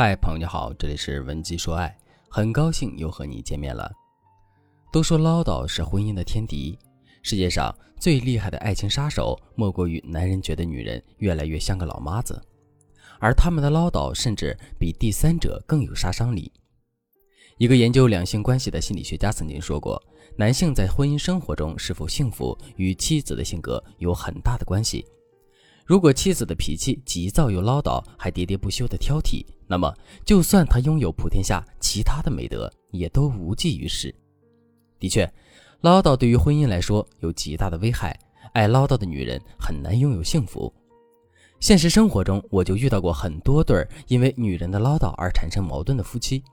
嗨，朋友你好，这里是文姬说爱，很高兴又和你见面了。都说唠叨是婚姻的天敌，世界上最厉害的爱情杀手，莫过于男人觉得女人越来越像个老妈子，而他们的唠叨甚至比第三者更有杀伤力。一个研究两性关系的心理学家曾经说过，男性在婚姻生活中是否幸福，与妻子的性格有很大的关系。如果妻子的脾气急躁又唠叨，还喋喋不休的挑剔，那么就算他拥有普天下其他的美德，也都无济于事。的确，唠叨对于婚姻来说有极大的危害。爱唠叨的女人很难拥有幸福。现实生活中，我就遇到过很多对儿因为女人的唠叨而产生矛盾的夫妻。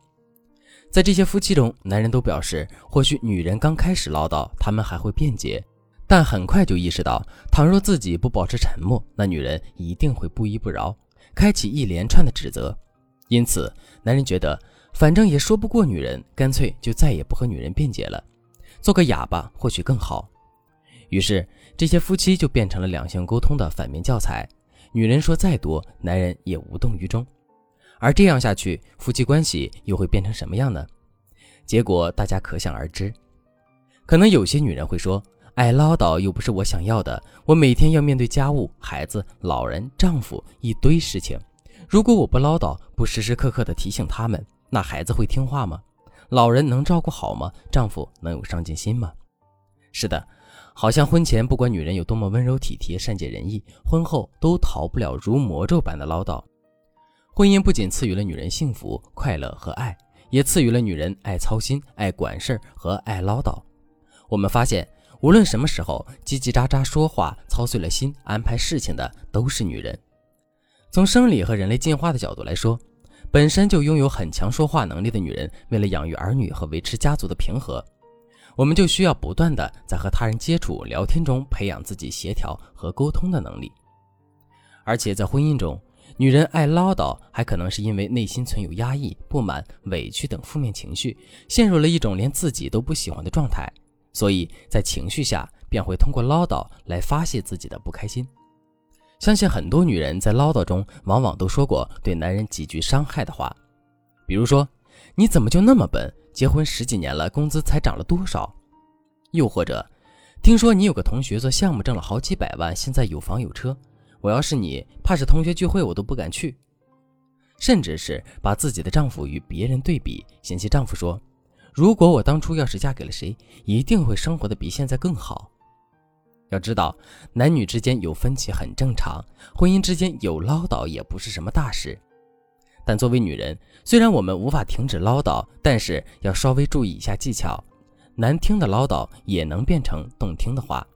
在这些夫妻中，男人都表示，或许女人刚开始唠叨，他们还会辩解。但很快就意识到，倘若自己不保持沉默，那女人一定会不依不饶，开启一连串的指责。因此，男人觉得反正也说不过女人，干脆就再也不和女人辩解了，做个哑巴或许更好。于是，这些夫妻就变成了两性沟通的反面教材。女人说再多，男人也无动于衷。而这样下去，夫妻关系又会变成什么样呢？结果大家可想而知。可能有些女人会说。爱唠叨又不是我想要的，我每天要面对家务、孩子、老人、丈夫一堆事情。如果我不唠叨，不时时刻刻的提醒他们，那孩子会听话吗？老人能照顾好吗？丈夫能有上进心吗？是的，好像婚前不管女人有多么温柔体贴、善解人意，婚后都逃不了如魔咒般的唠叨。婚姻不仅赐予了女人幸福、快乐和爱，也赐予了女人爱操心、爱管事儿和爱唠叨。我们发现。无论什么时候叽叽喳喳说话、操碎了心安排事情的，都是女人。从生理和人类进化的角度来说，本身就拥有很强说话能力的女人，为了养育儿女和维持家族的平和，我们就需要不断的在和他人接触、聊天中培养自己协调和沟通的能力。而且在婚姻中，女人爱唠叨，还可能是因为内心存有压抑、不满、委屈等负面情绪，陷入了一种连自己都不喜欢的状态。所以在情绪下，便会通过唠叨来发泄自己的不开心。相信很多女人在唠叨中，往往都说过对男人极具伤害的话，比如说：“你怎么就那么笨？结婚十几年了，工资才涨了多少？”又或者：“听说你有个同学做项目挣了好几百万，现在有房有车，我要是你，怕是同学聚会我都不敢去。”甚至是把自己的丈夫与别人对比，嫌弃丈夫说。如果我当初要是嫁给了谁，一定会生活的比现在更好。要知道，男女之间有分歧很正常，婚姻之间有唠叨也不是什么大事。但作为女人，虽然我们无法停止唠叨，但是要稍微注意一下技巧，难听的唠叨也能变成动听的话。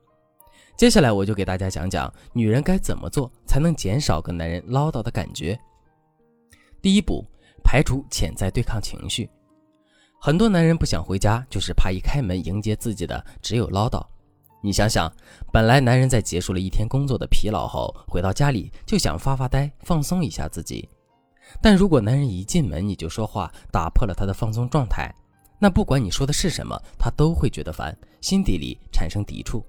接下来我就给大家讲讲女人该怎么做才能减少跟男人唠叨的感觉。第一步，排除潜在对抗情绪。很多男人不想回家，就是怕一开门迎接自己的只有唠叨。你想想，本来男人在结束了一天工作的疲劳后，回到家里就想发发呆，放松一下自己。但如果男人一进门你就说话，打破了他的放松状态，那不管你说的是什么，他都会觉得烦，心底里产生抵触。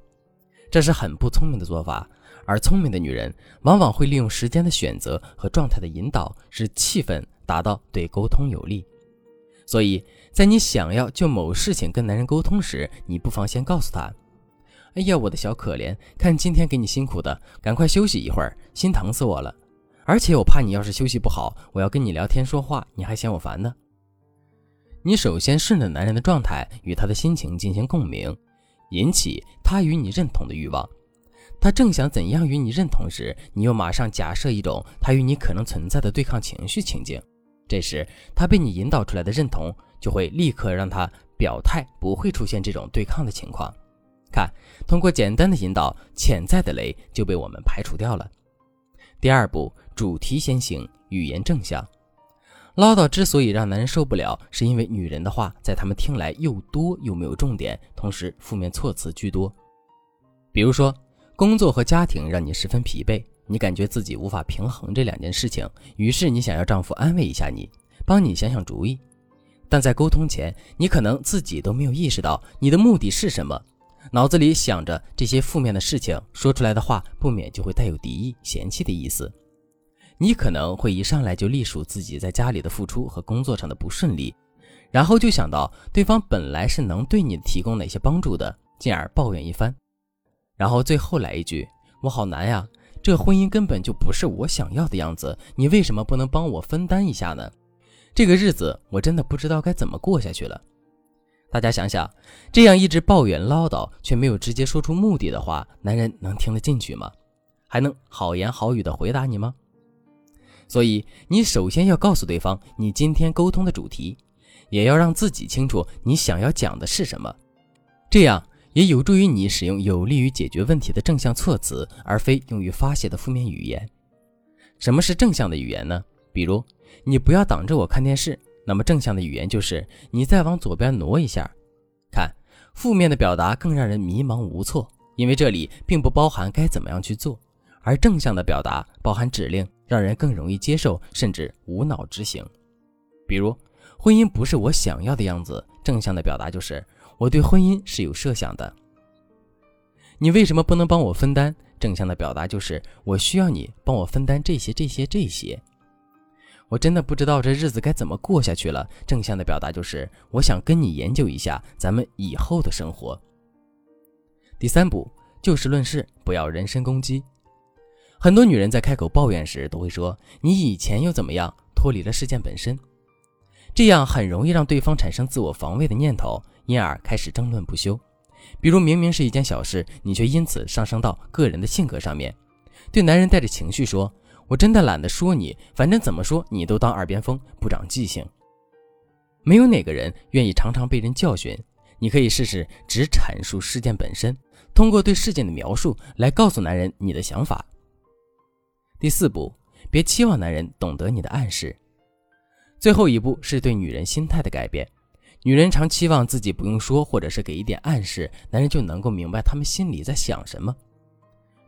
这是很不聪明的做法。而聪明的女人往往会利用时间的选择和状态的引导，使气氛达到对沟通有利。所以在你想要就某事情跟男人沟通时，你不妨先告诉他：“哎呀，我的小可怜，看今天给你辛苦的，赶快休息一会儿，心疼死我了。而且我怕你要是休息不好，我要跟你聊天说话，你还嫌我烦呢。”你首先顺着男人的状态与他的心情进行共鸣，引起他与你认同的欲望。他正想怎样与你认同时，你又马上假设一种他与你可能存在的对抗情绪情境。这时，他被你引导出来的认同，就会立刻让他表态，不会出现这种对抗的情况。看，通过简单的引导，潜在的雷就被我们排除掉了。第二步，主题先行，语言正向。唠叨之所以让男人受不了，是因为女人的话在他们听来又多又没有重点，同时负面措辞居多。比如说，工作和家庭让你十分疲惫。你感觉自己无法平衡这两件事情，于是你想要丈夫安慰一下你，帮你想想主意。但在沟通前，你可能自己都没有意识到你的目的是什么，脑子里想着这些负面的事情，说出来的话不免就会带有敌意、嫌弃的意思。你可能会一上来就隶属自己在家里的付出和工作上的不顺利，然后就想到对方本来是能对你提供哪些帮助的，进而抱怨一番，然后最后来一句：“我好难呀，这婚姻根本就不是我想要的样子，你为什么不能帮我分担一下呢？这个日子我真的不知道该怎么过下去了。”大家想想，这样一直抱怨唠叨却没有直接说出目的的话，男人能听得进去吗？还能好言好语的回答你吗？所以，你首先要告诉对方你今天沟通的主题，也要让自己清楚你想要讲的是什么，这样也有助于你使用有利于解决问题的正向措辞，而非用于发泄的负面语言。什么是正向的语言呢？比如，你不要挡着我看电视。那么正向的语言就是你再往左边挪一下，看负面的表达更让人迷茫无措，因为这里并不包含该怎么样去做，而正向的表达包含指令，让人更容易接受，甚至无脑执行。比如婚姻不是我想要的样子，正向的表达就是我对婚姻是有设想的。你为什么不能帮我分担？正向的表达就是我需要你帮我分担这些这些这些。我真的不知道这日子该怎么过下去了。正向的表达就是，我想跟你研究一下咱们以后的生活。第三步，就事论事，不要人身攻击。很多女人在开口抱怨时，都会说你以前又怎么样，脱离了事件本身，这样很容易让对方产生自我防卫的念头，因而开始争论不休。比如明明是一件小事，你却因此上升到个人的性格上面，对男人带着情绪说。我真的懒得说你，反正怎么说你都当耳边风，不长记性。没有哪个人愿意常常被人教训。你可以试试只阐述事件本身，通过对事件的描述来告诉男人你的想法。第四步，别期望男人懂得你的暗示。最后一步是对女人心态的改变。女人常期望自己不用说，或者是给一点暗示，男人就能够明白他们心里在想什么。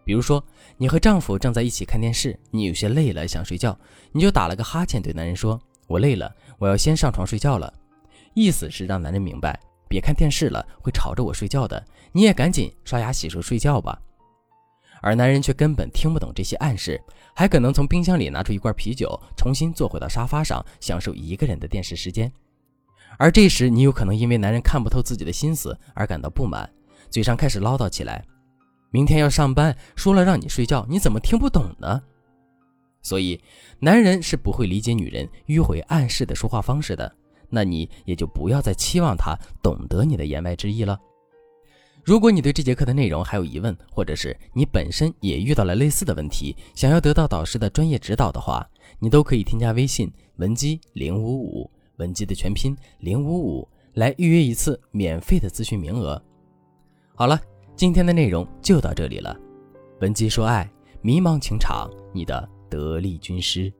比如说，你和丈夫正在一起看电视，你有些累了，想睡觉，你就打了个哈欠，对男人说：“我累了，我要先上床睡觉了。”意思是让男人明白，别看电视了，会吵着我睡觉的。你也赶紧刷牙洗漱睡觉吧。而男人却根本听不懂这些暗示，还可能从冰箱里拿出一罐啤酒，重新坐回到沙发上，享受一个人的电视时间。而这时，你有可能因为男人看不透自己的心思而感到不满，嘴上开始唠叨起来。明天要上班，说了让你睡觉，你怎么听不懂呢？所以，男人是不会理解女人迂回暗示的说话方式的。那你也就不要再期望他懂得你的言外之意了。如果你对这节课的内容还有疑问，或者是你本身也遇到了类似的问题，想要得到导师的专业指导的话，你都可以添加微信文姬零五五，文姬的全拼零五五，来预约一次免费的咨询名额。好了。今天的内容就到这里了，文姬说爱，迷茫情场，你的得力军师。